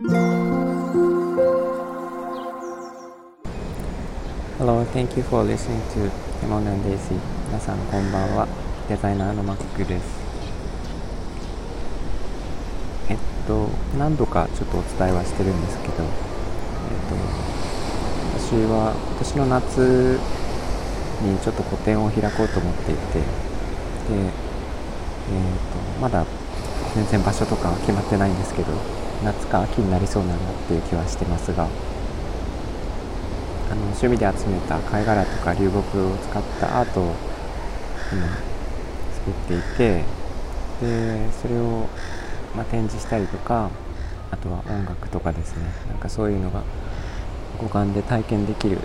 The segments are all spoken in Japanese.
Hello, thank you for listening to Timon and Daisy. 皆さんこんばんは。デザイナーのマックです。えっと何度かちょっとお伝えはしてるんですけどえっと私は今年の夏にちょっと個展を開こうと思っていてでえっとまだ全然場所とかは決まってないんですけど夏か秋になりそうだなっていう気はしてますがあの趣味で集めた貝殻とか流木を使ったアートを今作っていてでそれを、まあ、展示したりとかあとは音楽とかですね。なんかそういうのが五感で体験できる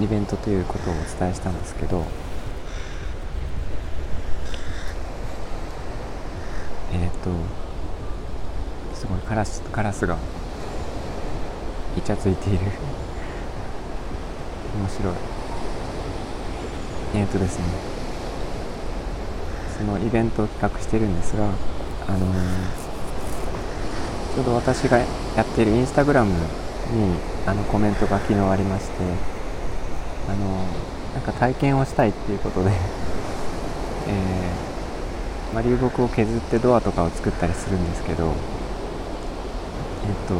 イベントということをお伝えしたんですけどえっ、ー、とカラスカラスがイチャついている。面白い。えっ、ー、とですね。そのイベントを企画してるんですがあのー、ちょうど私がやっているインスタグラムにあのコメントが昨日ありましてあのー、なんか体験をしたいっていうことでえー、まあ、流木を削ってドアとかを作ったりするんですけど、と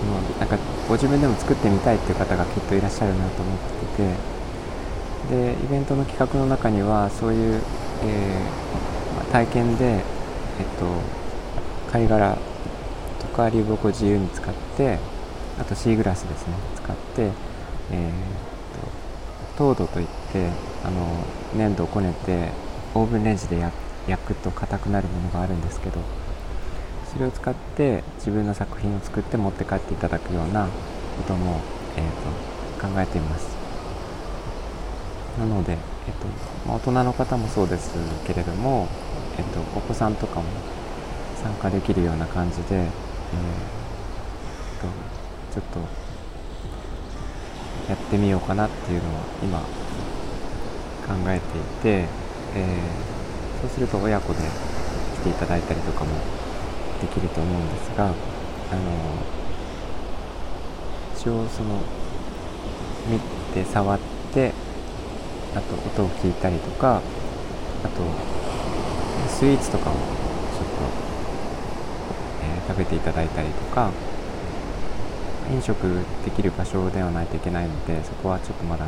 そのなんかご自分でも作ってみたいっていう方がきっといらっしゃるなと思っててでイベントの企画の中にはそういう、えーま、体験で、えっと、貝殻とか流木を自由に使ってあとシーグラスですね使って、えー、と糖度といってあの粘土をこねてオーブンレンジで焼くと硬くなるものがあるんですけどそれを使って自分の作品を作って持って帰っていただくようなことも、えーと、考えています。なので、えーとまあ、大人の方もそうですけれども、えーと、お子さんとかも参加できるような感じで、えーと、ちょっとやってみようかなっていうのを今考えていて、えー、そうすると親子で来ていただいたりとかもできると思うんですがあの一応その見て触ってあと音を聞いたりとかあとスイーツとかもちょっと、えー、食べていただいたりとか飲食できる場所ではないといけないのでそこはちょっとまだ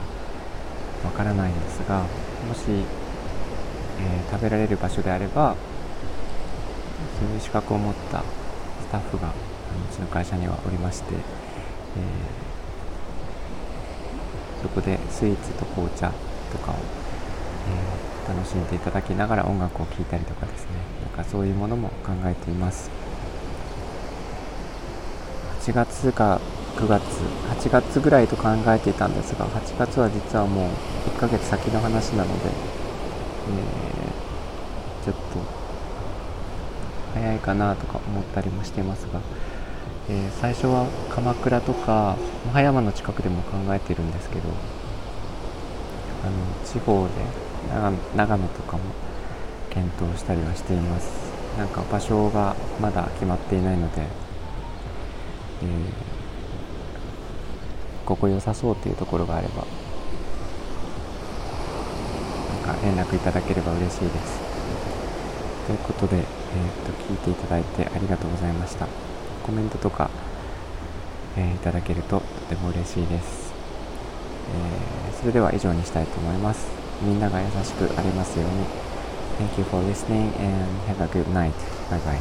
わからないんですがもし、えー、食べられる場所であればそういう資格を持ったスタッフがうちの会社にはおりまして、えー、そこでスイーツと紅茶とかを、えー、楽しんでいただきながら音楽を聴いたりとかですね。なんかそういうものも考えています。8月か9月8月ぐらいと考えていたんですが8月は実はもう1ヶ月先の話なので、えー、ちょっと早いかなとか思ったりもしてますが、えー、最初は鎌倉とか葉山の近くでも考えてるんですけどあの地方で長野とかも検討したりはしています。なんか場所がまだ決まっていないので、えー、ここ良さそうっていうところがあればなんか連絡いただければ嬉しいです。ということで、えー、と聞いていただいてありがとうございましたコメントとか、えー、いただけるととても嬉しいです、えー、それでは以上にしたいと思いますみんなが優しくありますように Thank you for listening and have a good night. Bye bye.